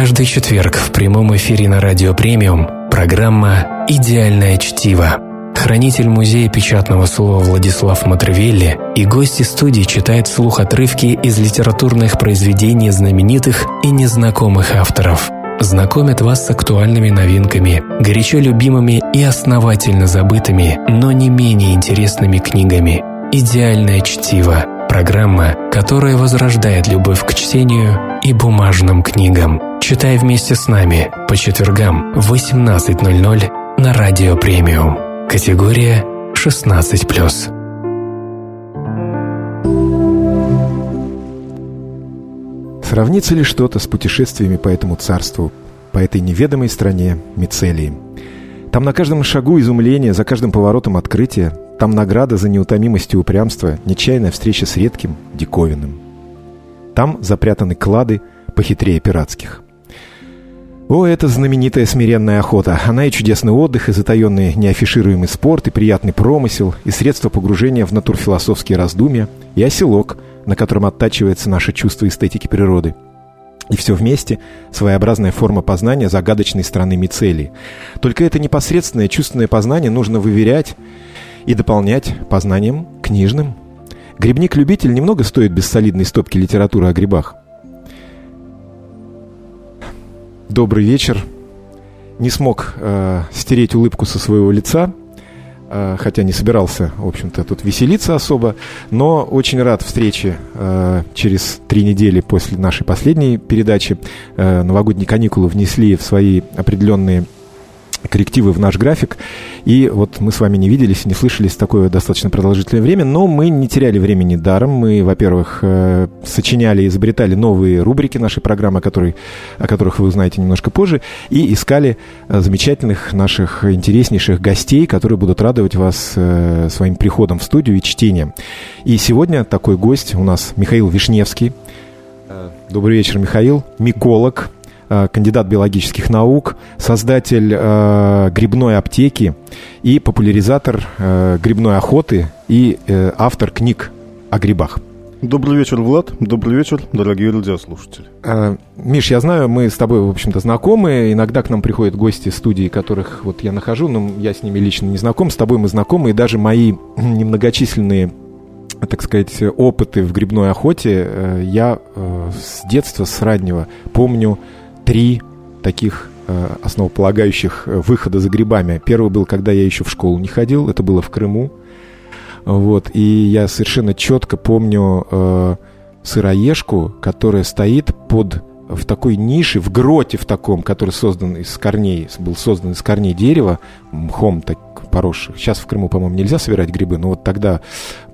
Каждый четверг в прямом эфире на Радио Премиум программа «Идеальное чтиво». Хранитель музея печатного слова Владислав Матревелли и гости студии читают вслух отрывки из литературных произведений знаменитых и незнакомых авторов. Знакомят вас с актуальными новинками, горячо любимыми и основательно забытыми, но не менее интересными книгами. «Идеальное чтиво» – программа, которая возрождает любовь к чтению и бумажным книгам. Читай вместе с нами по четвергам в 18.00 на Радио Премиум. Категория 16+. Сравнится ли что-то с путешествиями по этому царству, по этой неведомой стране Мицелии? Там на каждом шагу изумление, за каждым поворотом открытие, там награда за неутомимость и упрямство, нечаянная встреча с редким, диковинным. Там запрятаны клады похитрее пиратских – о, это знаменитая смиренная охота. Она и чудесный отдых, и затаенный неафишируемый спорт, и приятный промысел, и средство погружения в натурфилософские раздумья, и оселок, на котором оттачивается наше чувство эстетики природы. И все вместе – своеобразная форма познания загадочной страны Мицелии. Только это непосредственное чувственное познание нужно выверять и дополнять познанием книжным. Грибник-любитель немного стоит без солидной стопки литературы о грибах – добрый вечер. Не смог э, стереть улыбку со своего лица, э, хотя не собирался, в общем-то, тут веселиться особо, но очень рад встрече э, через три недели после нашей последней передачи. Э, новогодние каникулы внесли в свои определенные коррективы в наш график. И вот мы с вами не виделись, не слышались такое достаточно продолжительное время, но мы не теряли времени даром. Мы, во-первых, э, сочиняли, изобретали новые рубрики нашей программы, о, которой, о которых вы узнаете немножко позже, и искали э, замечательных наших интереснейших гостей, которые будут радовать вас э, своим приходом в студию и чтением. И сегодня такой гость у нас Михаил Вишневский. Добрый вечер, Михаил. Миколог, кандидат биологических наук, создатель э, грибной аптеки и популяризатор э, грибной охоты и э, автор книг о грибах. Добрый вечер, Влад. Добрый вечер, дорогие радиослушатели. Э, Миш, я знаю, мы с тобой, в общем-то, знакомы. Иногда к нам приходят гости студии, которых вот я нахожу, но я с ними лично не знаком. С тобой мы знакомы, и даже мои немногочисленные так сказать, опыты в грибной охоте э, я э, с детства, с раннего помню три таких э, основополагающих э, выхода за грибами. Первый был, когда я еще в школу не ходил, это было в Крыму. Вот, и я совершенно четко помню э, сыроежку, которая стоит под в такой нише, в гроте в таком, который создан из корней, был создан из корней дерева, мхом так поросших. Сейчас в Крыму, по-моему, нельзя собирать грибы, но вот тогда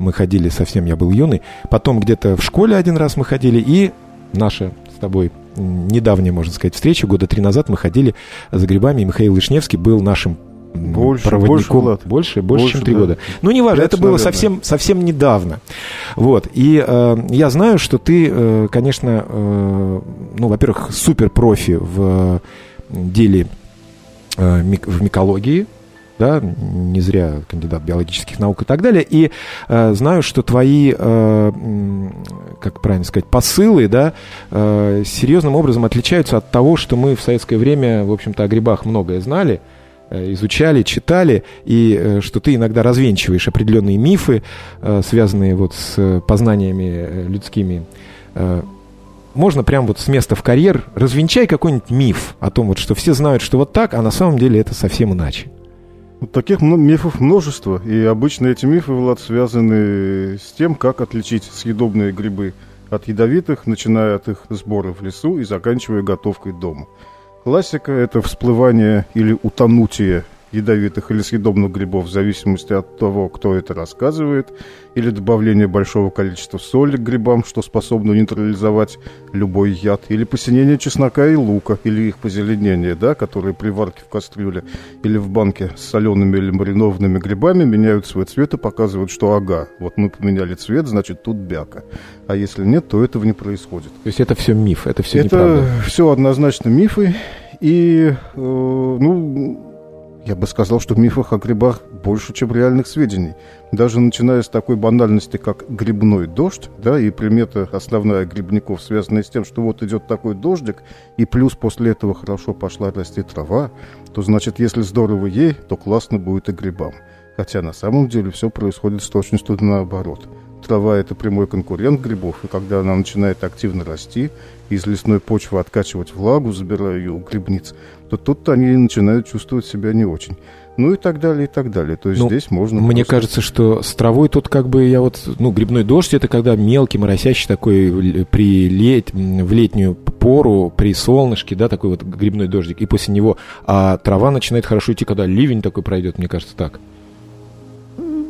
мы ходили совсем, я был юный. Потом где-то в школе один раз мы ходили, и наша с тобой недавняя, можно сказать, встреча. Года три назад мы ходили за грибами, и Михаил Вишневский был нашим больше, проводником. Больше, больше, больше, больше чем три да. года. Ну, неважно, это было совсем, совсем недавно. Вот. И э, я знаю, что ты, э, конечно, э, ну, во-первых, супер профи в деле э, в микологии, да, не зря кандидат биологических наук и так далее. И э, знаю, что твои, э, как правильно сказать, посылы, да, э, серьезным образом отличаются от того, что мы в советское время, в общем-то, о грибах многое знали, э, изучали, читали, и э, что ты иногда развенчиваешь определенные мифы, э, связанные вот с познаниями людскими. Можно прям вот с места в карьер развенчай какой-нибудь миф о том, вот, что все знают, что вот так, а на самом деле это совсем иначе. Таких мифов множество, и обычно эти мифы, Влад, связаны с тем, как отличить съедобные грибы от ядовитых, начиная от их сбора в лесу и заканчивая готовкой дома. Классика – это всплывание или утонутие ядовитых или съедобных грибов в зависимости от того, кто это рассказывает, или добавление большого количества соли к грибам, что способно нейтрализовать любой яд, или посинение чеснока и лука, или их позеленение, да, которые при варке в кастрюле или в банке с солеными или маринованными грибами меняют свой цвет и показывают, что ага, вот мы поменяли цвет, значит тут бяка. А если нет, то этого не происходит. То есть это все миф, это все Это неправда. все однозначно мифы. И, э, ну, я бы сказал, что в мифах о грибах больше, чем реальных сведений. Даже начиная с такой банальности, как грибной дождь, да, и примета основная грибников, связанная с тем, что вот идет такой дождик, и плюс после этого хорошо пошла расти трава, то значит, если здорово ей, то классно будет и грибам. Хотя на самом деле все происходит с точностью наоборот – трава – это прямой конкурент грибов, и когда она начинает активно расти, из лесной почвы откачивать влагу, забирая ее у грибниц, то тут они начинают чувствовать себя не очень. Ну и так далее, и так далее. То есть ну, здесь можно... Мне просто... кажется, что с травой тут как бы я вот... Ну, грибной дождь – это когда мелкий, моросящий такой при лет, в летнюю пору, при солнышке, да, такой вот грибной дождик, и после него... А трава начинает хорошо идти, когда ливень такой пройдет, мне кажется, так.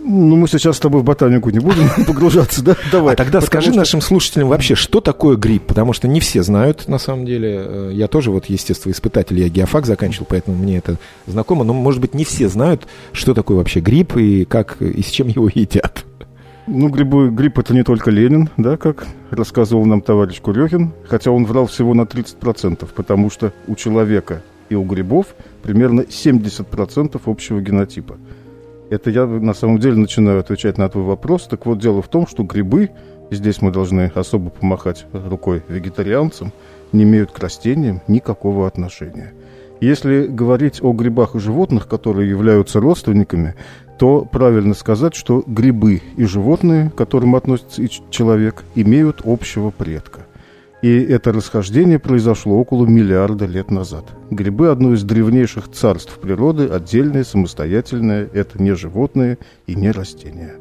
Ну, мы сейчас с тобой в ботанику не будем погружаться, да? Давай. А тогда скажи что... нашим слушателям вообще, что такое грипп? Потому что не все знают, на самом деле. Э, я тоже вот естествоиспытатель, я геофак заканчивал, поэтому мне это знакомо. Но, может быть, не все знают, что такое вообще грипп и как, и с чем его едят. Ну, грибы, грипп это не только Ленин, да, как рассказывал нам товарищ Курехин, хотя он врал всего на 30%, потому что у человека и у грибов примерно 70% общего генотипа. Это я на самом деле начинаю отвечать на твой вопрос. Так вот, дело в том, что грибы, здесь мы должны особо помахать рукой вегетарианцам, не имеют к растениям никакого отношения. Если говорить о грибах и животных, которые являются родственниками, то правильно сказать, что грибы и животные, к которым относится и человек, имеют общего предка. И это расхождение произошло около миллиарда лет назад. Грибы – одно из древнейших царств природы, отдельное, самостоятельное. Это не животные и не растения.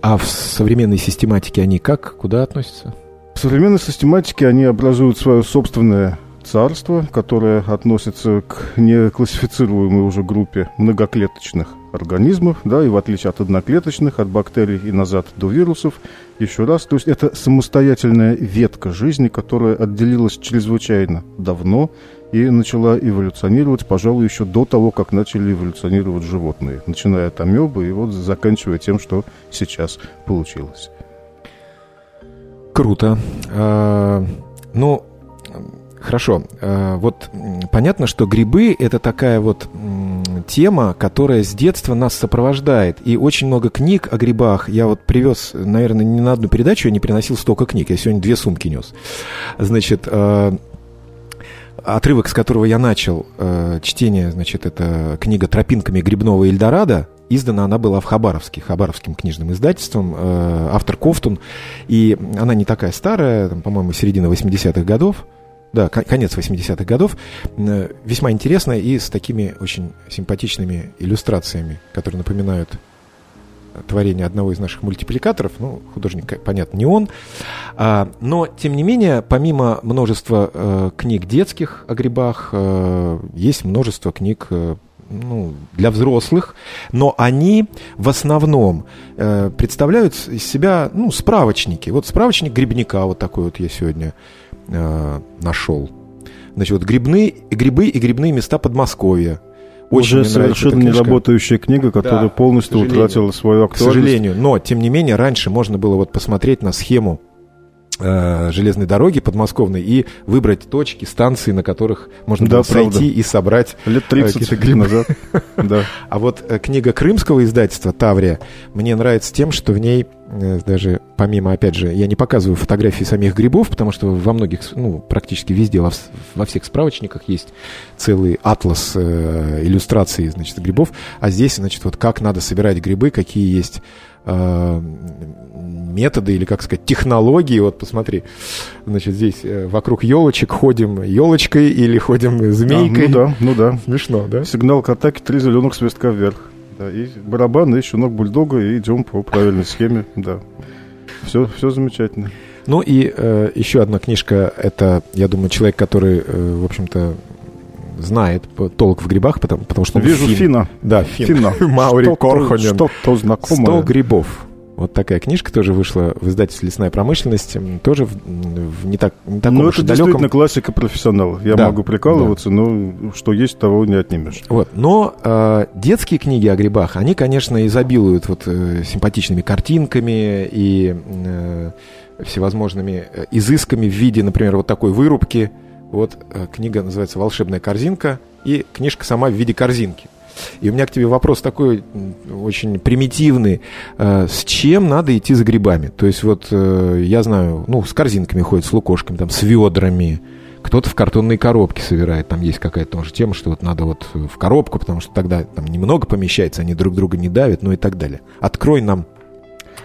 А в современной систематике они как? Куда относятся? В современной систематике они образуют свое собственное царство, которое относится к неклассифицируемой уже группе многоклеточных организмов, да, и в отличие от одноклеточных, от бактерий и назад до вирусов, еще раз, то есть это самостоятельная ветка жизни, которая отделилась чрезвычайно давно и начала эволюционировать, пожалуй, еще до того, как начали эволюционировать животные, начиная от амебы и вот заканчивая тем, что сейчас получилось. Круто. А, ну, Хорошо. Э, вот понятно, что грибы – это такая вот тема, которая с детства нас сопровождает. И очень много книг о грибах. Я вот привез, наверное, не на одну передачу я не приносил столько книг. Я сегодня две сумки нес. Значит, э, отрывок, с которого я начал э, чтение, значит, это книга «Тропинками грибного Эльдорадо». Издана она была в Хабаровске, Хабаровским книжным издательством, автор Кофтун. И она не такая старая, по-моему, середина 80-х годов да, конец 80-х годов, э, весьма интересная и с такими очень симпатичными иллюстрациями, которые напоминают творение одного из наших мультипликаторов. Ну, художник, понятно, не он. А, но, тем не менее, помимо множества э, книг детских о грибах, э, есть множество книг э, ну, для взрослых, но они в основном э, представляют из себя ну, справочники. Вот справочник грибника, вот такой вот я сегодня э, нашел. Значит, вот грибные, грибы и грибные места Подмосковья. Очень Уже совершенно не работающая книга, которая да, полностью утратила свою актуальность. К сожалению, но, тем не менее, раньше можно было вот посмотреть на схему железной дороги подмосковной и выбрать точки, станции, на которых можно да, было правда. пройти и собрать лет 30 э, грибы назад. да. А вот э, книга крымского издательства «Таврия» мне нравится тем, что в ней даже помимо, опять же, я не показываю фотографии самих грибов, потому что во многих, ну, практически везде, во, во всех справочниках есть целый атлас э, иллюстраций, значит, грибов, а здесь, значит, вот как надо собирать грибы, какие есть э, методы или, как сказать, технологии. Вот посмотри, значит, здесь э, вокруг елочек ходим елочкой или ходим змейкой. А, ну да, ну да. Смешно, да? Сигнал к атаке, три зеленых свистка вверх. Да, и барабан, и щенок бульдога, и идем по правильной схеме, да. Все, все замечательно. Ну и э, еще одна книжка, это, я думаю, человек, который, э, в общем-то, знает толк в грибах, потому, потому что он Вижу фин. Фина. Да, Фин. Фина. Маури что Корхонен. Что-то знакомое. «Сто грибов». Вот такая книжка тоже вышла в издательстве «Лесная промышленность». Тоже в, в не, так, не таком Ну, это далеком... действительно классика профессионала. Я да, могу прикалываться, да. но что есть, того не отнимешь. Вот. Но э, детские книги о грибах, они, конечно, изобилуют вот, э, симпатичными картинками и э, всевозможными изысками в виде, например, вот такой вырубки. Вот э, книга называется «Волшебная корзинка». и книжка сама в виде корзинки. И у меня к тебе вопрос такой очень примитивный. Э, с чем надо идти за грибами? То есть вот э, я знаю, ну, с корзинками ходят, с лукошками, там, с ведрами, кто-то в картонные коробки собирает. Там есть какая-то тоже тема, что вот надо вот в коробку, потому что тогда там немного помещается, они друг друга не давят, ну и так далее. Открой нам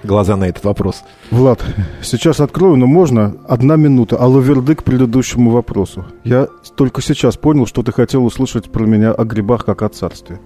глаза на этот вопрос. Влад, сейчас открою, но можно одна минута. Аллаверды к предыдущему вопросу. Я только сейчас понял, что ты хотел услышать про меня о грибах как о царстве.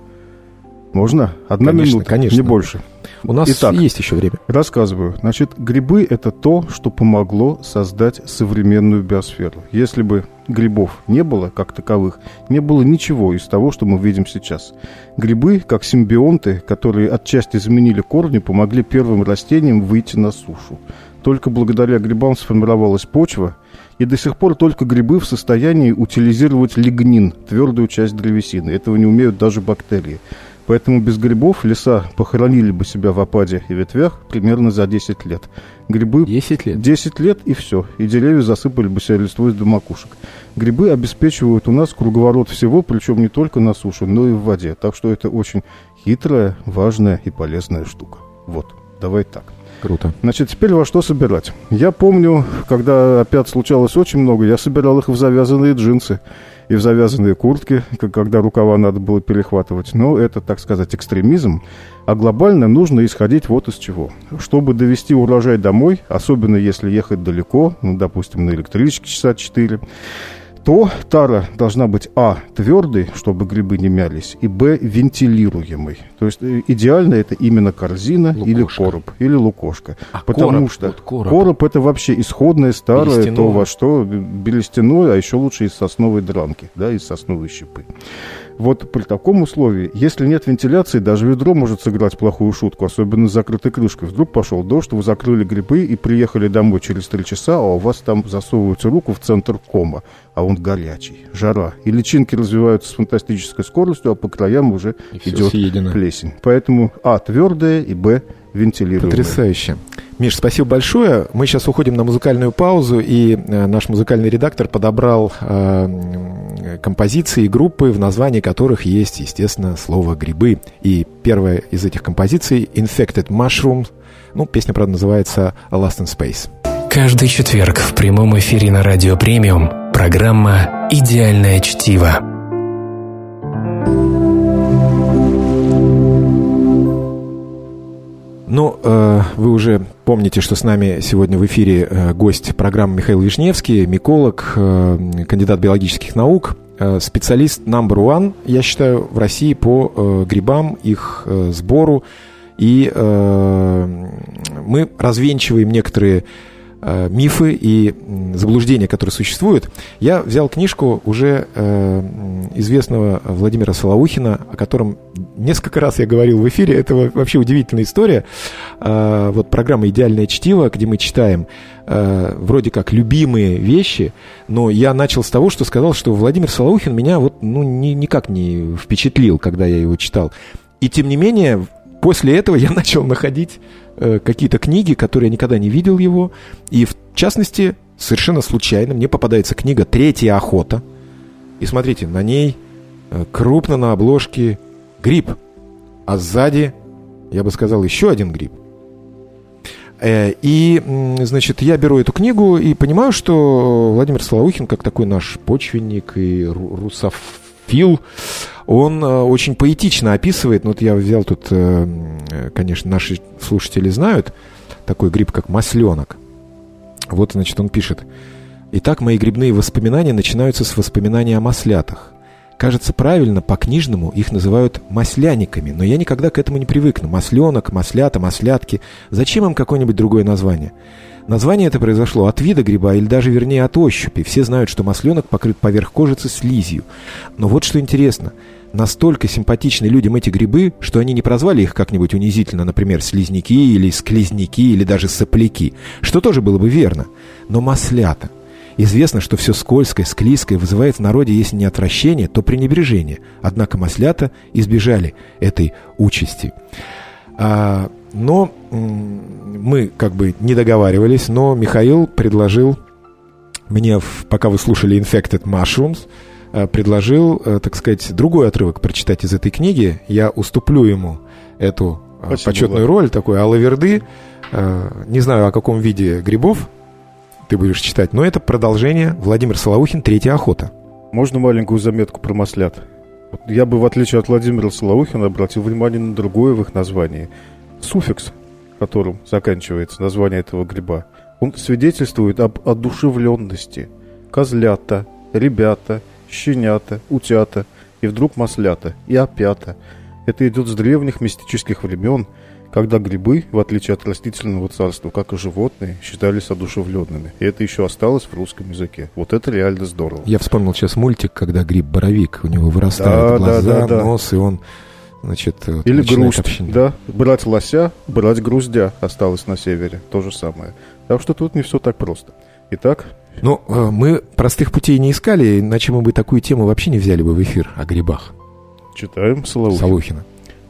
Можно? Одна конечно, минута, конечно. не больше. У нас Итак, есть еще время. Рассказываю. Значит, грибы – это то, что помогло создать современную биосферу. Если бы грибов не было, как таковых, не было ничего из того, что мы видим сейчас. Грибы, как симбионты, которые отчасти заменили корни, помогли первым растениям выйти на сушу. Только благодаря грибам сформировалась почва, и до сих пор только грибы в состоянии утилизировать лигнин, твердую часть древесины. Этого не умеют даже бактерии. Поэтому без грибов леса похоронили бы себя в опаде и ветвях примерно за 10 лет. Грибы... 10 лет? 10 лет и все. И деревья засыпали бы себя листвой до макушек. Грибы обеспечивают у нас круговорот всего, причем не только на суше, но и в воде. Так что это очень хитрая, важная и полезная штука. Вот, давай так. Круто. Значит, теперь во что собирать? Я помню, когда опять случалось очень много, я собирал их в завязанные джинсы и в завязанные куртки, когда рукава надо было перехватывать. Но это, так сказать, экстремизм. А глобально нужно исходить вот из чего. Чтобы довести урожай домой, особенно если ехать далеко, ну, допустим, на электричке часа 4, то тара должна быть а. твердой, чтобы грибы не мялись, и б. вентилируемой. То есть э, идеально это именно корзина лукошка. или короб, или лукошка. А потому короб, что вот короб. короб это вообще исходное старое, то во что берестяное, а еще лучше из сосновой дранки, да, из сосновой щепы. Вот при таком условии, если нет вентиляции, даже ведро может сыграть плохую шутку, особенно с закрытой крышкой. Вдруг пошел дождь, вы закрыли грибы и приехали домой через три часа, а у вас там засовываете руку в центр кома, а он горячий, жара. И личинки развиваются с фантастической скоростью, а по краям уже и идет плесень. Поэтому А твердая и Б вентилируемая. Потрясающе. Миш, спасибо большое. Мы сейчас уходим на музыкальную паузу, и э, наш музыкальный редактор подобрал э, композиции группы, в названии которых есть, естественно, слово «грибы». И первая из этих композиций «Infected Mushroom». Ну, песня, правда, называется «Last in Space». Каждый четверг в прямом эфире на Радио Премиум программа «Идеальное чтиво». Ну, э, вы уже помните, что с нами сегодня в эфире э, гость программы Михаил Вишневский, миколог, э, кандидат биологических наук, специалист number one, я считаю, в России по грибам, их сбору. И мы развенчиваем некоторые мифы и заблуждения, которые существуют. Я взял книжку уже э, известного Владимира Солоухина, о котором несколько раз я говорил в эфире. Это вообще удивительная история. Э, вот программа «Идеальное чтиво», где мы читаем э, вроде как любимые вещи, но я начал с того, что сказал, что Владимир Солоухин меня вот ну, ни, никак не впечатлил, когда я его читал. И тем не менее, после этого я начал находить Э, какие-то книги, которые я никогда не видел его. И в частности, совершенно случайно мне попадается книга «Третья охота». И смотрите, на ней э, крупно на обложке гриб, а сзади, я бы сказал, еще один гриб. Э, и, значит, я беру эту книгу и понимаю, что Владимир Солоухин, как такой наш почвенник и русофил, он э, очень поэтично описывает, ну вот я взял тут, э, конечно, наши слушатели знают, такой гриб, как масленок. Вот, значит, он пишет. Итак, мои грибные воспоминания начинаются с воспоминаний о маслятах. Кажется, правильно, по-книжному их называют масляниками, но я никогда к этому не привыкну. Масленок, маслята, маслятки. Зачем им какое-нибудь другое название? Название это произошло от вида гриба, или даже вернее от ощупи. Все знают, что масленок покрыт поверх кожицы слизью. Но вот что интересно. Настолько симпатичны людям эти грибы, что они не прозвали их как-нибудь унизительно, например, слизняки или склизняки или даже сопляки, что тоже было бы верно. Но маслята. Известно, что все скользкое, склизкое вызывает в народе, если не отвращение, то пренебрежение. Однако маслята избежали этой участи. А, но мы как бы не договаривались, но Михаил предложил мне, пока вы слушали Infected Mushrooms, э, предложил, э, так сказать, другой отрывок прочитать из этой книги. Я уступлю ему эту э, Спасибо, почетную роль, такой алаверды. Не знаю, о каком виде грибов ты будешь читать, но это продолжение Владимир Солоухин «Третья охота». Можно маленькую заметку про маслят? Я бы, в отличие от Владимира Солоухина, обратил внимание на другое в их названии. Суффикс, которым заканчивается название этого гриба, он свидетельствует об одушевленности. Козлята, ребята, щенята, утята, и вдруг маслята, и опята. Это идет с древних мистических времен, когда грибы, в отличие от растительного царства, как и животные, считались одушевленными. И это еще осталось в русском языке. Вот это реально здорово. Я вспомнил сейчас мультик, когда гриб-боровик, у него Да, вырастают глаза, да, да, да. нос, и он, значит, э, Или грусть, общение. да. Брать лося, брать груздя осталось на севере. То же самое. Так что тут не все так просто. Итак, Ну, э, мы простых путей не искали, иначе мы бы такую тему вообще не взяли бы в эфир о грибах читаем Соловухин. Солухина.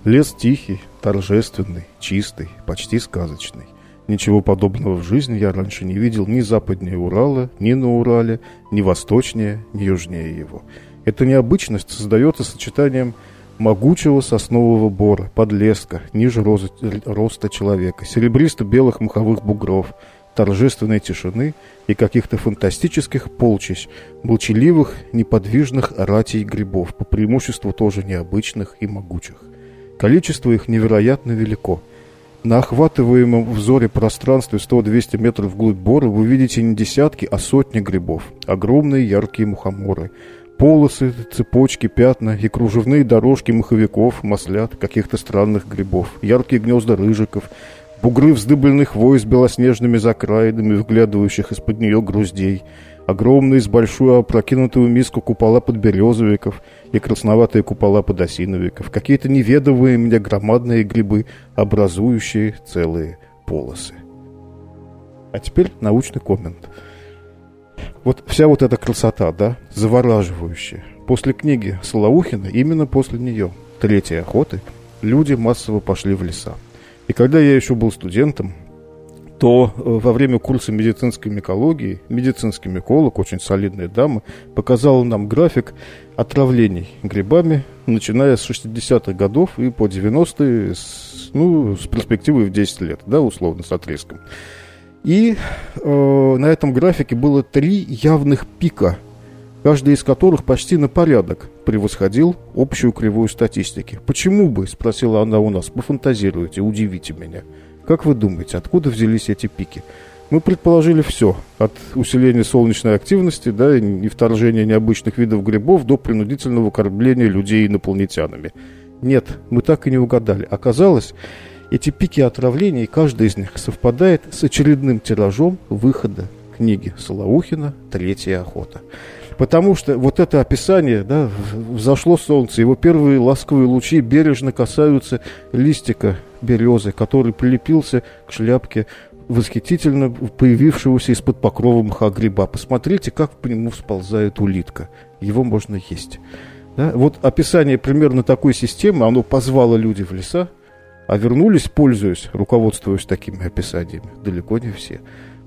Лес тихий, торжественный, чистый, почти сказочный. Ничего подобного в жизни я раньше не видел ни западнее Урала, ни на Урале, ни восточнее, ни южнее его. Эта необычность создается сочетанием могучего соснового бора, подлеска, ниже роза- роста человека, серебристо-белых маховых бугров, торжественной тишины и каких-то фантастических полчищ, молчаливых, неподвижных ратей грибов, по преимуществу тоже необычных и могучих. Количество их невероятно велико. На охватываемом взоре пространстве 100-200 метров вглубь бора вы видите не десятки, а сотни грибов. Огромные яркие мухоморы. Полосы, цепочки, пятна и кружевные дорожки маховиков, маслят, каких-то странных грибов. Яркие гнезда рыжиков, бугры вздыбленных хвой с белоснежными закраинами, выглядывающих из-под нее груздей. Огромные с большую опрокинутую миску купола подберезовиков и красноватые купола подосиновиков. Какие-то неведомые мне громадные грибы, образующие целые полосы. А теперь научный коммент. Вот вся вот эта красота, да, завораживающая. После книги Солоухина, именно после нее, третьей охоты, люди массово пошли в леса. И когда я еще был студентом, то э, во время курса медицинской микологии медицинский миколог, очень солидная дама, показала нам график отравлений грибами, начиная с 60-х годов и по 90-е, с, ну, с перспективой в 10 лет, да, условно, с отрезком. И э, на этом графике было три явных пика, каждый из которых почти на порядок превосходил общую кривую статистики. «Почему бы?» – спросила она у нас. «Пофантазируйте, удивите меня». Как вы думаете, откуда взялись эти пики? Мы предположили все, от усиления солнечной активности да, и вторжения необычных видов грибов до принудительного кормления людей инопланетянами. Нет, мы так и не угадали. Оказалось, эти пики отравлений, каждый из них совпадает с очередным тиражом выхода книги Солоухина «Третья охота». Потому что вот это описание, да, взошло солнце, его первые ласковые лучи бережно касаются листика березы, который прилепился к шляпке восхитительно появившегося из-под покрова мха гриба. Посмотрите, как по нему всползает улитка. Его можно есть. Да? Вот описание примерно такой системы, оно позвало людей в леса, а вернулись, пользуясь, руководствуясь такими описаниями, далеко не все.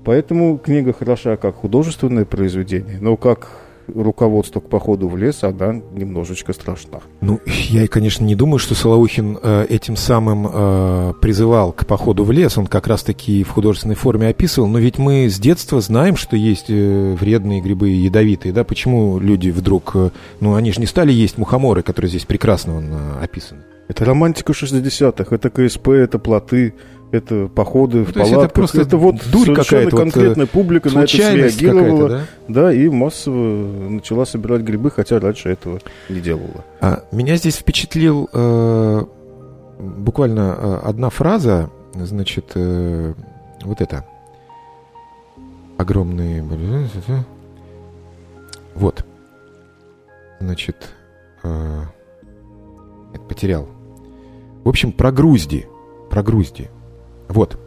Поэтому книга хороша как художественное произведение, но как руководство к походу в лес, она немножечко страшна. Ну, я, конечно, не думаю, что Солоухин э, этим самым э, призывал к походу в лес. Он как раз-таки в художественной форме описывал. Но ведь мы с детства знаем, что есть э, вредные грибы ядовитые, да? Почему люди вдруг... Э, ну, они же не стали есть мухоморы, которые здесь прекрасно он, э, описаны. Это романтика 60-х, это КСП, это плоты, это походы в Ну, есть палатках. это просто вот дурь совершенно какая-то, вот, конкретная публика на это среагировала. да? Да, и массово начала собирать грибы, хотя раньше этого не делала. А, меня здесь впечатлил э, буквально э, одна фраза, значит, э, вот это. Огромные... Вот. Значит, э, это потерял. В общем, про грузди. Про грузди. Вот.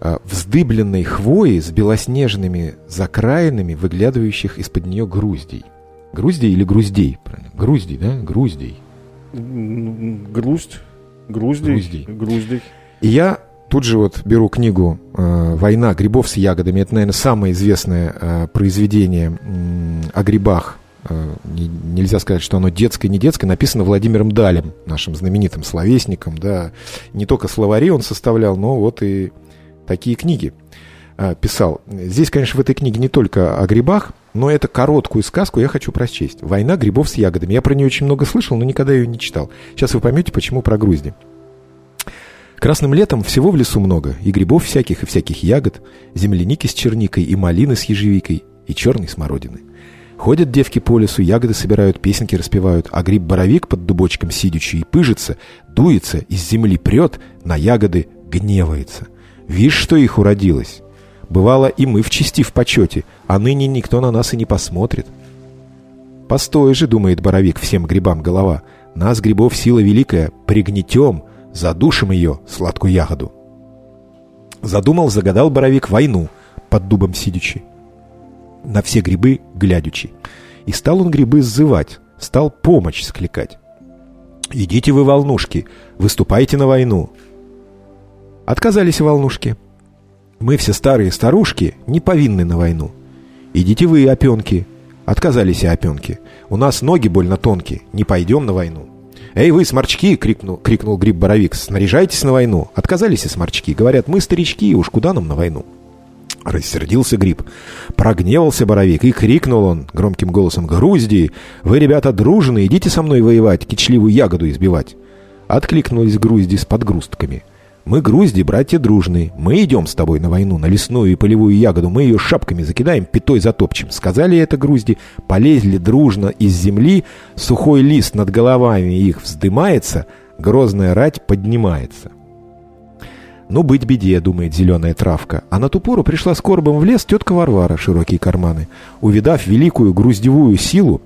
Э, Вздыбленной хвои с белоснежными закраинами, выглядывающих из-под нее груздей. Груздей или груздей? Правильно? Груздей, да? Груздей. Грусть, груздей, Груздей. груздей. И я тут же вот беру книгу э, «Война грибов с ягодами». Это, наверное, самое известное э, произведение о грибах нельзя сказать, что оно детское, не детское, написано Владимиром Далем, нашим знаменитым словесником, да. Не только словари он составлял, но вот и такие книги э, писал. Здесь, конечно, в этой книге не только о грибах, но это короткую сказку я хочу прочесть. «Война грибов с ягодами». Я про нее очень много слышал, но никогда ее не читал. Сейчас вы поймете, почему про грузди. Красным летом всего в лесу много, и грибов всяких, и всяких ягод, земляники с черникой, и малины с ежевикой, и черной смородины. Ходят девки по лесу, ягоды собирают, песенки распевают, а гриб-боровик под дубочком сидячи и пыжится, дуется, из земли прет, на ягоды гневается. Вишь, что их уродилось. Бывало, и мы в чести в почете, а ныне никто на нас и не посмотрит. Постой же, думает Боровик, всем грибам голова. Нас, грибов, сила великая, пригнетем, задушим ее, сладкую ягоду. Задумал, загадал Боровик войну, под дубом сидячи. На все грибы глядячи. И стал он грибы сзывать, стал помощь скликать. «Идите вы, волнушки, выступайте на войну». Отказались волнушки – мы все старые старушки не повинны на войну. Идите вы, опенки. Отказались и опенки. У нас ноги больно тонкие, не пойдем на войну. «Эй, вы, сморчки!» — крикнул, крикнул Гриб Боровик. «Снаряжайтесь на войну!» Отказались и сморчки. Говорят, мы старички, уж куда нам на войну? Рассердился Гриб. Прогневался Боровик и крикнул он громким голосом. «Грузди! Вы, ребята, дружные, идите со мной воевать, кичливую ягоду избивать!» Откликнулись грузди с подгрустками. Мы грузди, братья дружные. Мы идем с тобой на войну, на лесную и полевую ягоду. Мы ее шапками закидаем, пятой затопчем. Сказали это грузди, полезли дружно из земли. Сухой лист над головами их вздымается, грозная рать поднимается. Ну, быть беде, думает зеленая травка. А на ту пору пришла с коробом в лес тетка Варвара, широкие карманы. Увидав великую груздевую силу,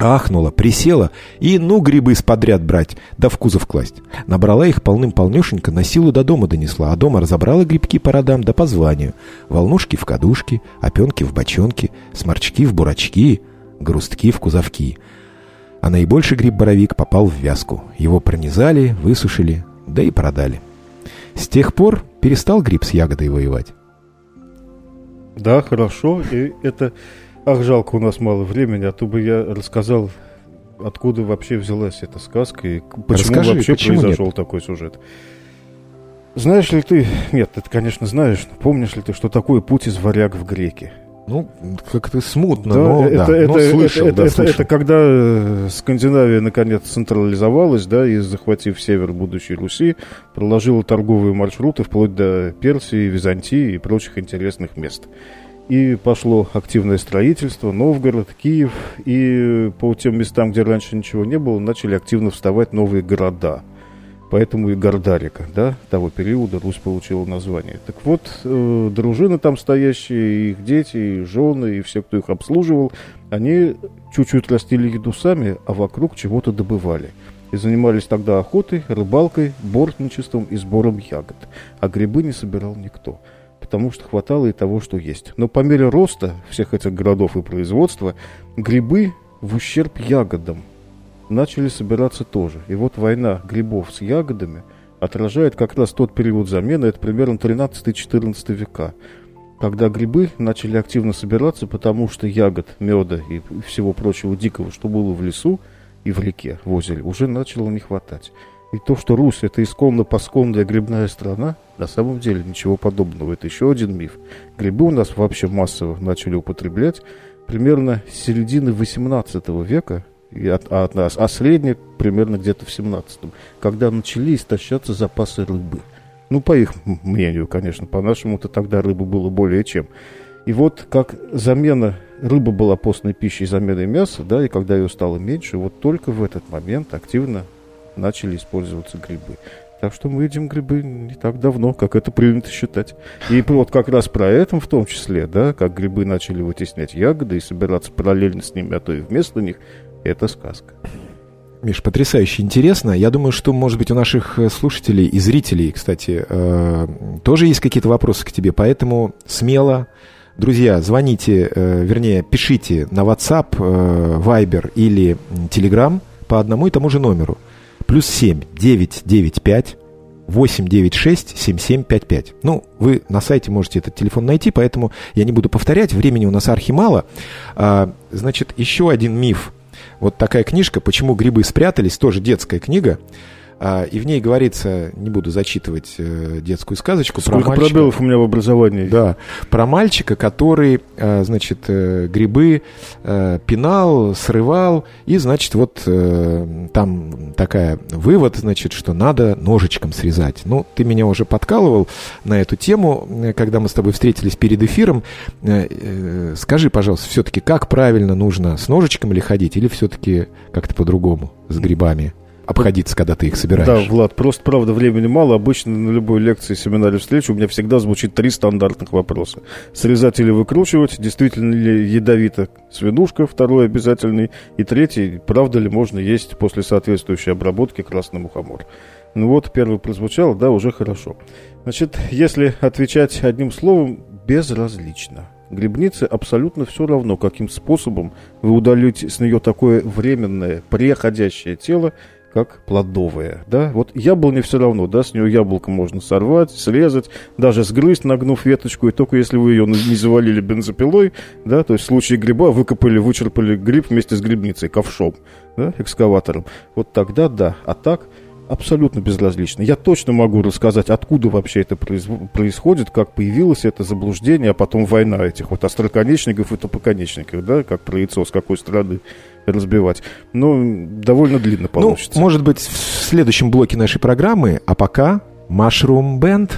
Ахнула, присела и ну грибы с подряд брать, да в кузов класть. Набрала их полным-полнешенько, на силу до дома донесла, а дома разобрала грибки по родам да по званию. Волнушки в кадушки, опенки в бочонки, сморчки в бурачки, грустки в кузовки. А наибольший гриб-боровик попал в вязку. Его пронизали, высушили, да и продали. С тех пор перестал гриб с ягодой воевать. Да, хорошо, и это Ах, жалко, у нас мало времени, а то бы я рассказал, откуда вообще взялась эта сказка и почему Расскажи, вообще почему произошел нет? такой сюжет. Знаешь ли ты, нет, ты, конечно, знаешь, помнишь ли ты, что такое путь из варяг в греки? Ну, как-то смутно, да, но, это, да, это, но слышал, это, да, это, слышал. это когда э, Скандинавия наконец централизовалась, да, и захватив север будущей Руси, проложила торговые маршруты вплоть до Персии, Византии и прочих интересных мест. И пошло активное строительство, Новгород, Киев. И по тем местам, где раньше ничего не было, начали активно вставать новые города. Поэтому и Гордарика, да, того периода Русь получила название. Так вот, э, дружины там стоящие, их дети, и жены, и все, кто их обслуживал, они чуть-чуть растили еду сами, а вокруг чего-то добывали. И занимались тогда охотой, рыбалкой, бортничеством и сбором ягод. А грибы не собирал никто потому что хватало и того, что есть. Но по мере роста всех этих городов и производства, грибы в ущерб ягодам начали собираться тоже. И вот война грибов с ягодами отражает как раз тот период замены, это примерно 13-14 века, когда грибы начали активно собираться, потому что ягод, меда и всего прочего дикого, что было в лесу и в реке, в озере, уже начало не хватать. И то, что Русь – это исконно-посконная грибная страна, на самом деле ничего подобного. Это еще один миф. Грибы у нас вообще массово начали употреблять примерно с середины 18 века, и а от нас, а средний примерно где-то в 17 когда начали истощаться запасы рыбы. Ну, по их мнению, конечно, по-нашему-то тогда рыбы было более чем. И вот как замена, рыба была постной пищей заменой мяса, да, и когда ее стало меньше, вот только в этот момент активно начали использоваться грибы. Так что мы едим грибы не так давно, как это принято считать. И вот как раз про это в том числе, да, как грибы начали вытеснять ягоды и собираться параллельно с ними, а то и вместо них, это сказка. Миш, потрясающе интересно. Я думаю, что, может быть, у наших э, слушателей и зрителей, кстати, э, тоже есть какие-то вопросы к тебе, поэтому смело, друзья, звоните, э, вернее, пишите на WhatsApp, Viber или Telegram по одному и тому же номеру – плюс 7 995 896-7755. Ну, вы на сайте можете этот телефон найти, поэтому я не буду повторять, времени у нас архи мало. А, значит, еще один миф. Вот такая книжка «Почему грибы спрятались», тоже детская книга. А, и в ней говорится, не буду зачитывать э, детскую сказочку Сколько про мальчика. пробелов у меня в образовании. Да, про мальчика, который, э, значит, э, грибы пинал, срывал, и, значит, вот там такая вывод, значит, что надо ножичком срезать. Ну, ты меня уже подкалывал на эту тему, когда мы с тобой встретились перед эфиром. Скажи, пожалуйста, все-таки как правильно нужно с ножичком или ходить, или все-таки как-то по-другому с грибами? Обходиться, когда ты их собираешь. Да, Влад, просто, правда, времени мало. Обычно на любой лекции, семинаре, встрече у меня всегда звучит три стандартных вопроса. Срезать или выкручивать, действительно ли ядовита свинушка, второй обязательный, и третий, правда ли можно есть после соответствующей обработки красный мухомор. Ну вот, первый прозвучал, да, уже хорошо. Значит, если отвечать одним словом, безразлично. Грибнице абсолютно все равно, каким способом вы удалите с нее такое временное, преходящее тело, как плодовые, да, вот яблони все равно, да, с нее яблоко можно сорвать, срезать, даже сгрызть, нагнув веточку, и только если вы ее не завалили бензопилой, да, то есть в случае гриба выкопали, вычерпали гриб вместе с грибницей, ковшом, да, экскаватором, вот тогда да, а так абсолютно безразлично. Я точно могу рассказать, откуда вообще это происходит, как появилось это заблуждение, а потом война этих вот остроконечников и топоконечников, да, как про яйцо, с какой стороны разбивать. Но довольно длинно ну, получится. Ну, может быть, в следующем блоке нашей программы, а пока Mushroom Band.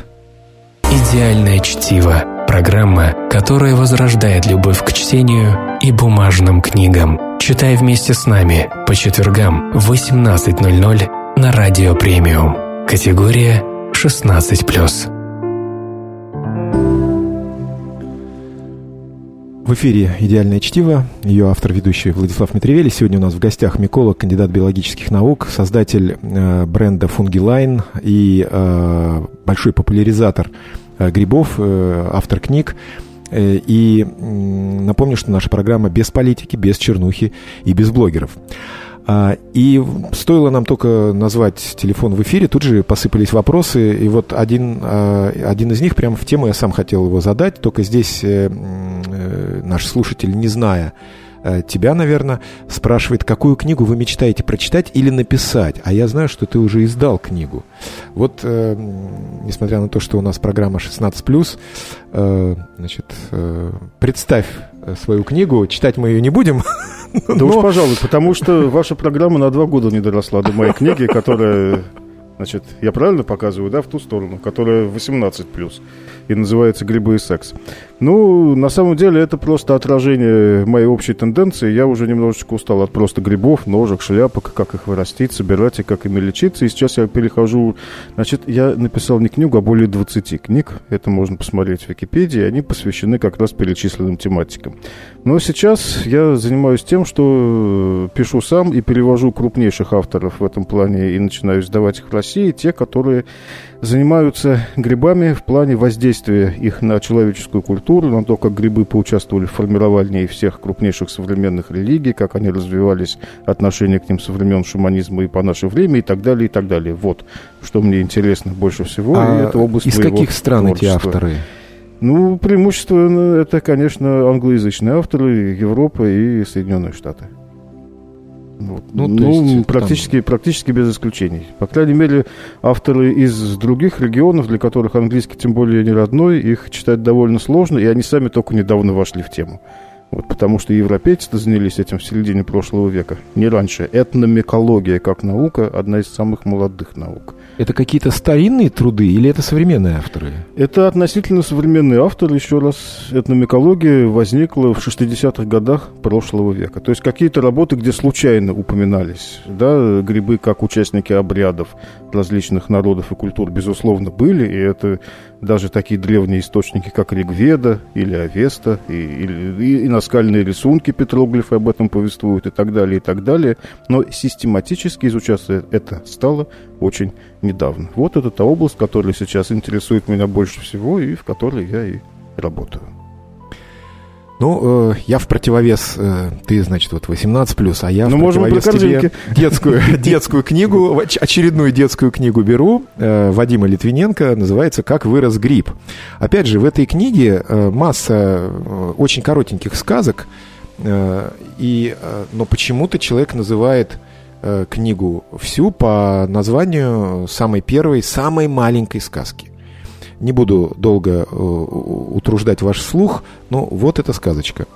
Идеальное чтиво. Программа, которая возрождает любовь к чтению и бумажным книгам. Читай вместе с нами по четвергам в 18.00 на Радио Премиум. Категория 16+. В эфире «Идеальное чтиво», ее автор-ведущий Владислав Митревели. Сегодня у нас в гостях миколог, кандидат биологических наук, создатель э, бренда «Фунгилайн» и э, большой популяризатор э, грибов, э, автор книг. Э, и напомню, что наша программа без политики, без чернухи и без блогеров. А, и стоило нам только назвать телефон в эфире, тут же посыпались вопросы. И вот один, а, один из них прямо в тему я сам хотел его задать, только здесь э, э, наш слушатель, не зная, Э, тебя, наверное, спрашивает, какую книгу вы мечтаете прочитать или написать. А я знаю, что ты уже издал книгу. Вот, несмотря на то, что у нас программа 16+, э, значит, представь свою книгу. Читать мы ее не будем. Да но... уж, пожалуй, потому что ваша программа на два года не доросла до моей книги, которая Значит, я правильно показываю, да, в ту сторону, которая 18 плюс и называется «Грибы и секс». Ну, на самом деле, это просто отражение моей общей тенденции. Я уже немножечко устал от просто грибов, ножек, шляпок, как их вырастить, собирать и как ими лечиться. И сейчас я перехожу... Значит, я написал не книгу, а более 20 книг. Это можно посмотреть в Википедии. Они посвящены как раз перечисленным тематикам. Но сейчас я занимаюсь тем, что пишу сам и перевожу крупнейших авторов в этом плане и начинаю издавать их в России. Те, которые занимаются грибами в плане воздействия их на человеческую культуру, на то, как грибы поучаствовали в формировании всех крупнейших современных религий, как они развивались, отношения к ним со времен шаманизма и по наше время, и так далее, и так далее. Вот, что мне интересно больше всего, а и это область Из каких стран творчества. эти авторы? Ну, преимущество это, конечно, англоязычные авторы, Европа и Соединенные Штаты. Вот. Ну, ну есть, практически, там... практически без исключений. По крайней мере, авторы из других регионов, для которых английский тем более не родной, их читать довольно сложно, и они сами только недавно вошли в тему. Вот потому что европейцы занялись этим в середине прошлого века, не раньше. Этномикология как наука одна из самых молодых наук. Это какие-то старинные труды или это современные авторы? Это относительно современные авторы. Еще раз, этномикология возникла в 60-х годах прошлого века. То есть какие-то работы, где случайно упоминались да, грибы как участники обрядов различных народов и культур, безусловно, были. И это даже такие древние источники, как Ригведа или Авеста, и, и, и наскальные рисунки, петроглифы об этом повествуют и так далее, и так далее. Но систематически изучаться это стало очень недавно. Вот это та область, которая сейчас интересует меня больше всего и в которой я и работаю. Ну, э, я в противовес, э, ты, значит, вот 18 плюс, а я ну, в противовес тебе детскую, детскую книгу, очередную детскую книгу беру э, Вадима Литвиненко, называется «Как вырос гриб». Опять же, в этой книге э, масса э, очень коротеньких сказок, э, и, э, но почему-то человек называет э, книгу всю по названию самой первой, самой маленькой сказки. Не буду долго э, утруждать ваш слух, но вот эта сказочка.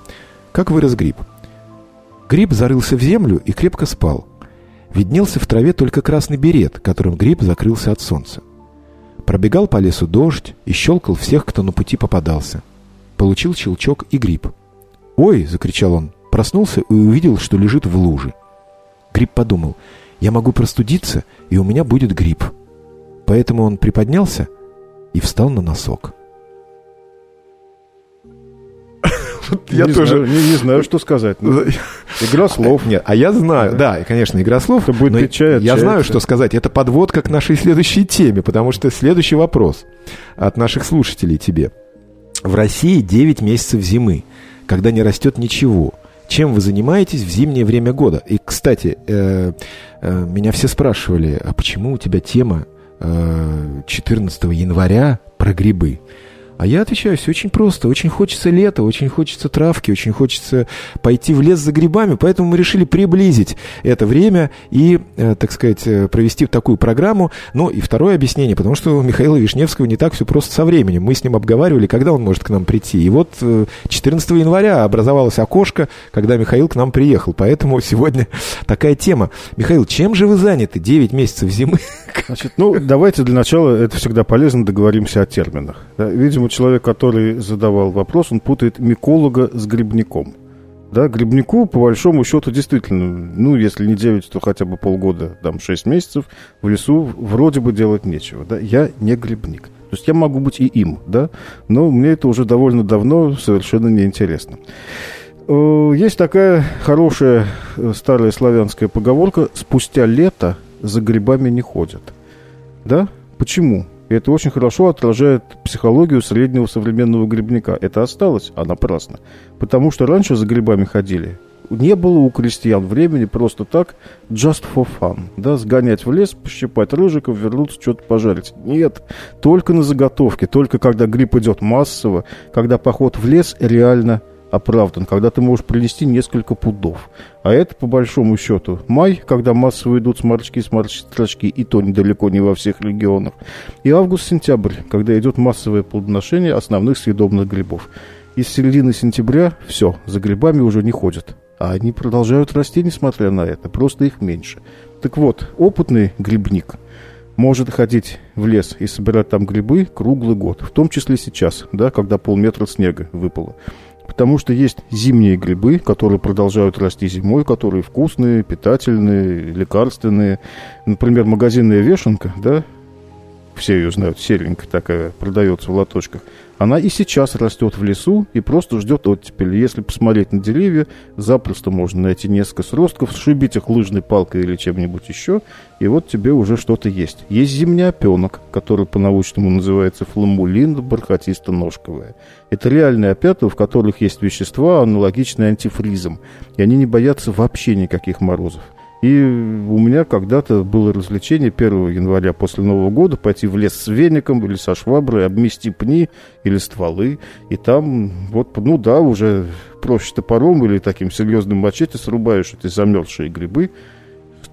Как вырос гриб? Гриб зарылся в землю и крепко спал. Виднелся в траве только красный берет, которым гриб закрылся от солнца. Пробегал по лесу дождь и щелкал всех, кто на пути попадался. Получил щелчок и гриб. «Ой!» — закричал он. Проснулся и увидел, что лежит в луже. Гриб подумал, «Я могу простудиться, и у меня будет гриб». Поэтому он приподнялся и встал на носок. Я тоже не знаю, что сказать. Ну, игра слов. Нет, а я знаю, да, конечно, игра слов. Это будет Я знаю, что сказать. Это подводка к нашей следующей теме, потому что следующий вопрос от наших слушателей тебе. В России 9 месяцев зимы, когда не растет ничего. Чем вы занимаетесь в зимнее время года? И, кстати, э, э, меня все спрашивали, а почему у тебя тема 14 января про грибы. А я отвечаю, все очень просто. Очень хочется лета, очень хочется травки, очень хочется пойти в лес за грибами. Поэтому мы решили приблизить это время и, э, так сказать, э, провести такую программу. Ну и второе объяснение, потому что у Михаила Вишневского не так все просто со временем. Мы с ним обговаривали, когда он может к нам прийти. И вот 14 э, января образовалось окошко, когда Михаил к нам приехал. Поэтому сегодня такая тема. Михаил, чем же вы заняты 9 месяцев зимы? Значит, ну, давайте для начала, это всегда полезно, договоримся о терминах. Видимо, Поэтому человек, который задавал вопрос, он путает миколога с грибником. Да, грибнику, по большому счету, действительно, ну, если не 9, то хотя бы полгода, там, 6 месяцев в лесу вроде бы делать нечего, да. Я не грибник. То есть я могу быть и им, да, но мне это уже довольно давно совершенно неинтересно. Э, есть такая хорошая э, старая славянская поговорка «спустя лето за грибами не ходят». Да? Почему? И это очень хорошо отражает психологию среднего современного грибника. Это осталось, а напрасно. Потому что раньше за грибами ходили. Не было у крестьян времени просто так, just for fun, да, сгонять в лес, пощипать рыжиков, вернуться, что-то пожарить. Нет, только на заготовке, только когда гриб идет массово, когда поход в лес реально оправдан, когда ты можешь принести несколько пудов. А это, по большому счету, май, когда массово идут сморчки, сморчки, и то недалеко не во всех регионах. И август-сентябрь, когда идет массовое плодоношение основных съедобных грибов. И с середины сентября все, за грибами уже не ходят. А они продолжают расти, несмотря на это, просто их меньше. Так вот, опытный грибник может ходить в лес и собирать там грибы круглый год, в том числе сейчас, да, когда полметра снега выпало. Потому что есть зимние грибы, которые продолжают расти зимой, которые вкусные, питательные, лекарственные. Например, магазинная вешенка, да, все ее знают, серенькая такая, продается в лоточках – она и сейчас растет в лесу и просто ждет оттепели. Если посмотреть на деревья, запросто можно найти несколько сростков, сшибить их лыжной палкой или чем-нибудь еще, и вот тебе уже что-то есть. Есть зимнеопенок, который по-научному называется фламулин бархатисто-ножковая. Это реальные опята, в которых есть вещества, аналогичные антифризам, и они не боятся вообще никаких морозов. И у меня когда-то было развлечение 1 января после Нового года пойти в лес с веником или со шваброй, обмести пни или стволы. И там, вот, ну да, уже проще топором или таким серьезным мачете срубаешь эти замерзшие грибы.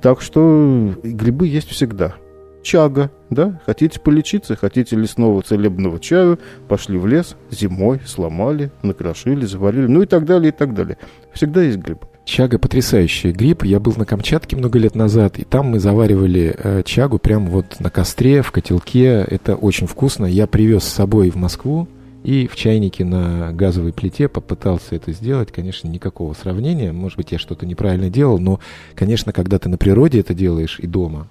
Так что грибы есть всегда. Чага, да? Хотите полечиться, хотите лесного целебного чаю, пошли в лес зимой, сломали, накрошили, заварили, ну и так далее, и так далее. Всегда есть грибы. Чага потрясающий гриб. Я был на Камчатке много лет назад, и там мы заваривали э, чагу прямо вот на костре, в котелке. Это очень вкусно. Я привез с собой в Москву и в чайнике на газовой плите попытался это сделать. Конечно, никакого сравнения. Может быть, я что-то неправильно делал, но, конечно, когда ты на природе это делаешь и дома,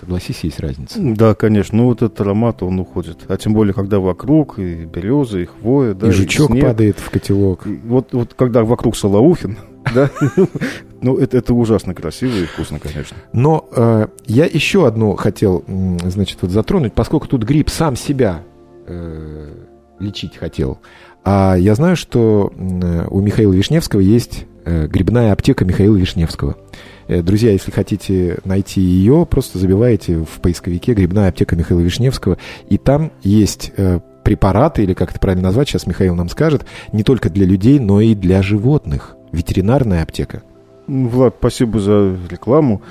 Согласись, есть разница. Да, конечно. Ну, вот этот аромат, он уходит. А тем более, когда вокруг и березы, и хвоя, да, и жучок снег. падает в котелок. И вот, вот когда вокруг Салаухин, да, ну, это, это ужасно красиво и вкусно, конечно. Но э, я еще одну хотел, значит, вот затронуть, поскольку тут гриб сам себя э, лечить хотел. А я знаю, что у Михаила Вишневского есть э, грибная аптека Михаила Вишневского. Э, друзья, если хотите найти ее, просто забиваете в поисковике «Грибная аптека Михаила Вишневского», и там есть э, препараты, или как это правильно назвать, сейчас Михаил нам скажет, не только для людей, но и для животных. Ветеринарная аптека. Влад, спасибо за рекламу.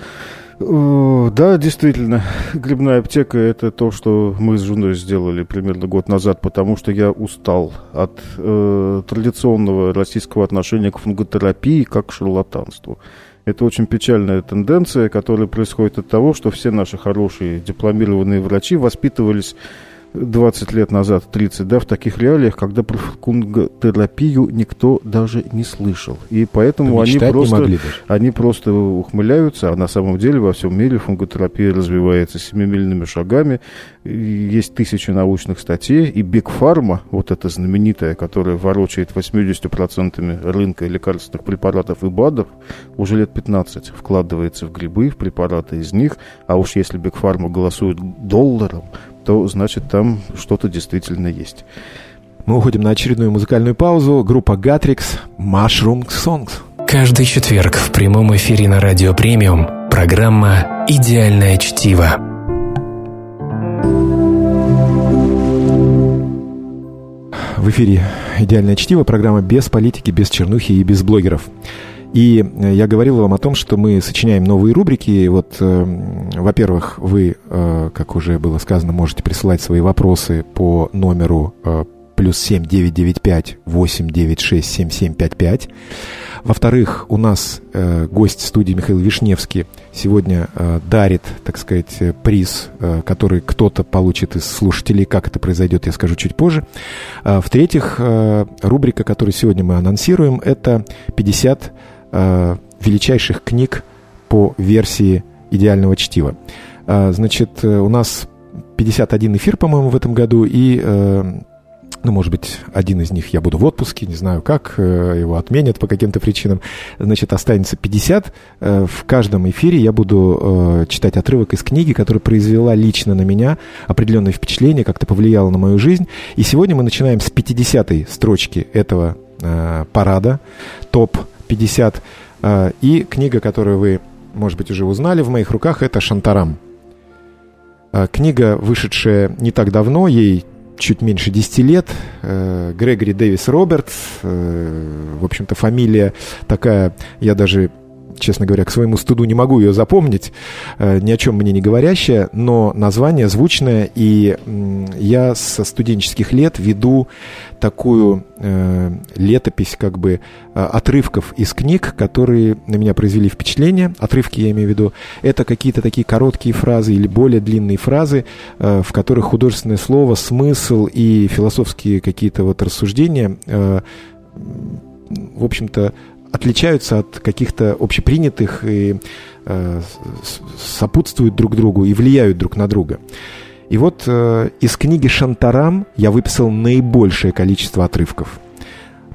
Да, действительно, грибная аптека – это то, что мы с женой сделали примерно год назад, потому что я устал от э, традиционного российского отношения к фунготерапии как к шарлатанству. Это очень печальная тенденция, которая происходит от того, что все наши хорошие дипломированные врачи воспитывались 20 лет назад, 30, да, в таких реалиях, когда про фунготерапию никто даже не слышал. И поэтому они просто, они просто ухмыляются, а на самом деле во всем мире фунготерапия развивается семимильными шагами. Есть тысячи научных статей, и Биг Фарма, вот эта знаменитая, которая ворочает 80% рынка лекарственных препаратов и БАДов, уже лет 15 вкладывается в грибы, в препараты из них, а уж если Биг Фарма голосует долларом, то значит там что-то действительно есть. Мы уходим на очередную музыкальную паузу. Группа Gatrix Mushroom Songs. Каждый четверг в прямом эфире на Радио Премиум программа «Идеальное чтиво». В эфире «Идеальное чтиво» программа без политики, без чернухи и без блогеров. И э, я говорил вам о том, что мы сочиняем новые рубрики. Вот, э, во-первых, вы, э, как уже было сказано, можете присылать свои вопросы по номеру э, семь девять девять пять восемь девять шесть семь семь пять пять. Во-вторых, у нас э, гость студии Михаил Вишневский сегодня э, дарит, так сказать, приз, э, который кто-то получит из слушателей. Как это произойдет, я скажу чуть позже. А, в-третьих, э, рубрика, которую сегодня мы анонсируем, это 50 э, величайших книг по версии идеального чтива. Э, значит, э, у нас 51 эфир, по-моему, в этом году, и, э, ну, может быть, один из них я буду в отпуске, не знаю как, э, его отменят по каким-то причинам. Значит, останется 50. Э, в каждом эфире я буду э, читать отрывок из книги, которая произвела лично на меня определенное впечатление, как-то повлияла на мою жизнь. И сегодня мы начинаем с 50-й строчки этого э, парада, топ 50. А, и книга, которую вы, может быть, уже узнали в моих руках, это «Шантарам». А, книга, вышедшая не так давно, ей чуть меньше 10 лет. Э, Грегори Дэвис Робертс, э, в общем-то, фамилия такая, я даже честно говоря, к своему стыду не могу ее запомнить, э, ни о чем мне не говорящая, но название звучное, и я со студенческих лет веду такую э, летопись как бы э, отрывков из книг, которые на меня произвели впечатление. Отрывки я имею в виду. Это какие-то такие короткие фразы или более длинные фразы, в которых художественное слово, смысл и философские какие-то вот рассуждения в общем-то, отличаются от каких-то общепринятых и э, сопутствуют друг другу и влияют друг на друга. И вот э, из книги «Шантарам» я выписал наибольшее количество отрывков.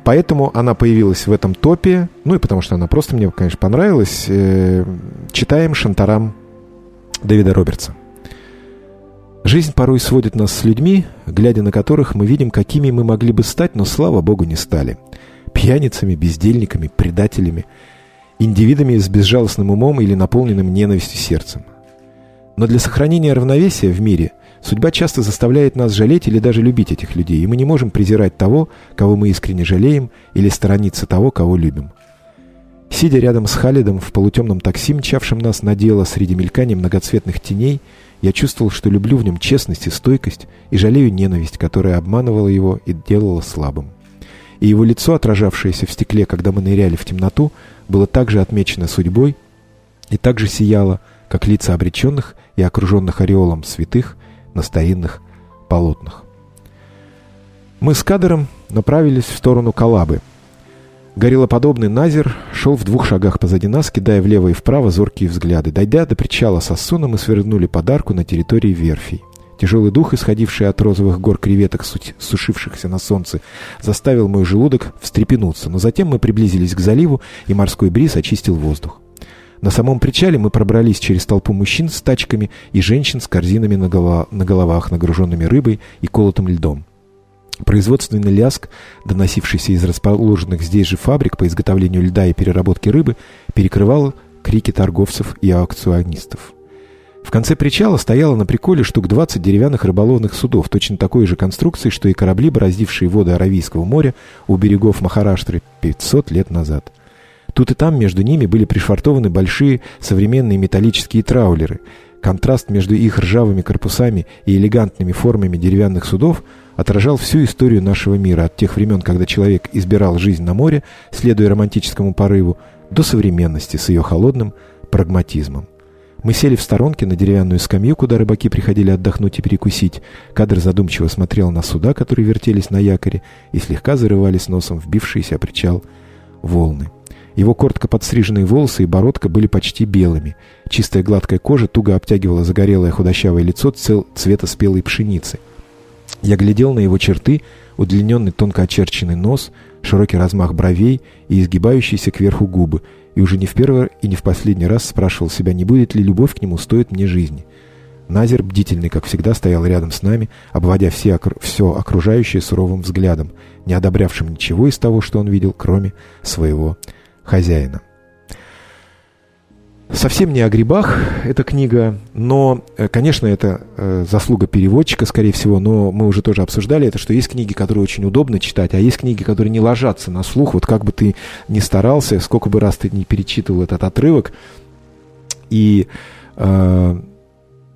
Поэтому она появилась в этом топе, ну и потому что она просто мне, конечно, понравилась. Э, читаем «Шантарам» Дэвида Робертса. Жизнь порой сводит нас с людьми, глядя на которых мы видим, какими мы могли бы стать, но, слава богу, не стали – пьяницами, бездельниками, предателями, индивидами с безжалостным умом или наполненным ненавистью сердцем. Но для сохранения равновесия в мире судьба часто заставляет нас жалеть или даже любить этих людей, и мы не можем презирать того, кого мы искренне жалеем, или сторониться того, кого любим. Сидя рядом с Халидом в полутемном такси, мчавшем нас на дело среди мелькания многоцветных теней, я чувствовал, что люблю в нем честность и стойкость, и жалею ненависть, которая обманывала его и делала слабым и его лицо, отражавшееся в стекле, когда мы ныряли в темноту, было также отмечено судьбой и также сияло, как лица обреченных и окруженных ореолом святых на старинных полотнах. Мы с Кадером направились в сторону Калабы. Гориллоподобный Назер шел в двух шагах позади нас, кидая влево и вправо зоркие взгляды. Дойдя до причала Сассуна, мы свернули подарку на территории верфей. Тяжелый дух, исходивший от розовых гор креветок, сушившихся на солнце, заставил мой желудок встрепенуться, но затем мы приблизились к заливу, и морской бриз очистил воздух. На самом причале мы пробрались через толпу мужчин с тачками и женщин с корзинами на, голова, на головах, нагруженными рыбой и колотым льдом. Производственный ляск, доносившийся из расположенных здесь же фабрик по изготовлению льда и переработке рыбы, перекрывал крики торговцев и аукционистов. В конце причала стояло на приколе штук 20 деревянных рыболовных судов, точно такой же конструкции, что и корабли, бороздившие воды Аравийского моря у берегов Махараштры 500 лет назад. Тут и там между ними были пришвартованы большие современные металлические траулеры. Контраст между их ржавыми корпусами и элегантными формами деревянных судов отражал всю историю нашего мира от тех времен, когда человек избирал жизнь на море, следуя романтическому порыву, до современности с ее холодным прагматизмом. Мы сели в сторонке на деревянную скамью, куда рыбаки приходили отдохнуть и перекусить. Кадр задумчиво смотрел на суда, которые вертелись на якоре и слегка зарывались носом в бившийся о причал волны. Его коротко подстриженные волосы и бородка были почти белыми. Чистая гладкая кожа туго обтягивала загорелое худощавое лицо цел цвета спелой пшеницы. Я глядел на его черты, удлиненный тонко очерченный нос, широкий размах бровей и изгибающиеся кверху губы, и уже не в первый и не в последний раз спрашивал себя, не будет ли любовь к нему стоить мне жизни. Назер, бдительный, как всегда, стоял рядом с нами, обводя все, окр... все окружающее суровым взглядом, не одобрявшим ничего из того, что он видел, кроме своего хозяина. Совсем не о грибах эта книга, но, э, конечно, это э, заслуга переводчика, скорее всего, но мы уже тоже обсуждали это, что есть книги, которые очень удобно читать, а есть книги, которые не ложатся на слух. Вот как бы ты ни старался, сколько бы раз ты не перечитывал этот отрывок. И э,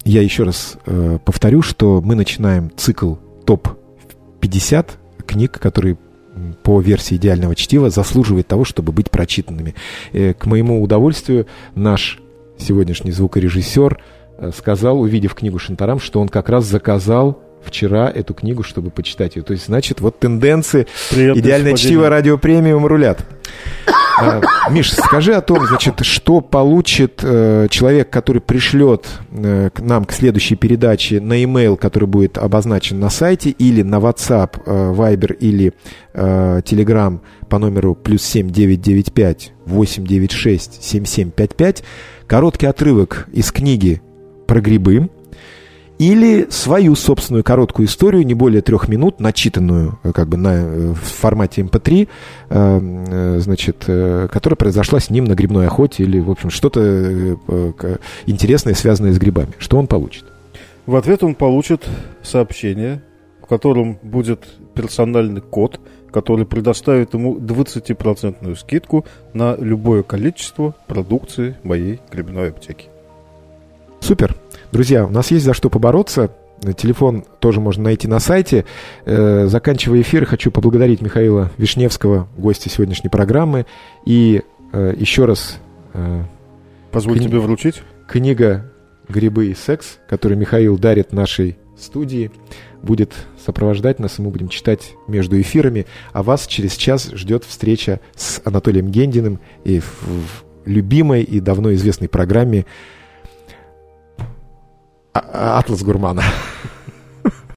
я еще раз э, повторю, что мы начинаем цикл топ-50 книг, которые по версии идеального чтива заслуживает того, чтобы быть прочитанными. Э, к моему удовольствию наш сегодняшний звукорежиссер э, сказал, увидев книгу Шантарам, что он как раз заказал вчера эту книгу, чтобы почитать ее. То есть, значит, вот тенденции Приятное идеальное чтиво радио премиум рулят. А, Миш, скажи о том, значит, что получит э, человек, который пришлет э, к нам к следующей передаче на e-mail, который будет обозначен на сайте, или на WhatsApp, э, Viber или э, Telegram по номеру плюс 7995 896 7755, короткий отрывок из книги про грибы, или свою собственную короткую историю, не более трех минут, начитанную э, как бы на, э, в формате MP3, эм э, значит, которая произошла с ним на грибной охоте или, в общем, что-то интересное, связанное с грибами. Что он получит? В ответ он получит сообщение, в котором будет персональный код, который предоставит ему 20% скидку на любое количество продукции моей грибной аптеки. Супер. Друзья, у нас есть за что побороться. Телефон тоже можно найти на сайте. Э, заканчивая эфир, хочу поблагодарить Михаила Вишневского, гостя сегодняшней программы. И э, еще раз... Э, Позволь кни... тебе вручить. Книга «Грибы и секс», которую Михаил дарит нашей студии, будет сопровождать нас, и мы будем читать между эфирами. А вас через час ждет встреча с Анатолием Гендиным и в, в любимой и давно известной программе а, атлас гурмана.